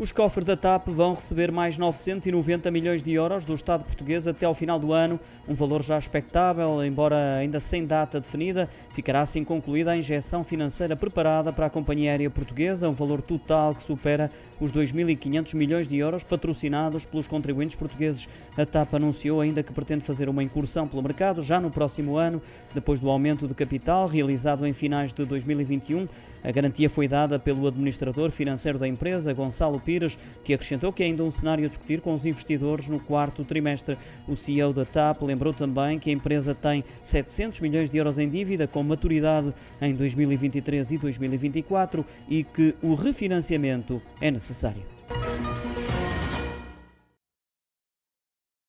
Os cofres da TAP vão receber mais 990 milhões de euros do Estado português até ao final do ano, um valor já expectável, embora ainda sem data definida. Ficará assim concluída a injeção financeira preparada para a companhia aérea portuguesa, um valor total que supera os 2.500 milhões de euros patrocinados pelos contribuintes portugueses. A TAP anunciou ainda que pretende fazer uma incursão pelo mercado já no próximo ano, depois do aumento de capital realizado em finais de 2021. A garantia foi dada pelo administrador financeiro da empresa, Gonçalo Pires, que acrescentou que é ainda um cenário a discutir com os investidores no quarto trimestre. O CEO da TAP lembrou também que a empresa tem 700 milhões de euros em dívida com maturidade em 2023 e 2024 e que o refinanciamento é necessário.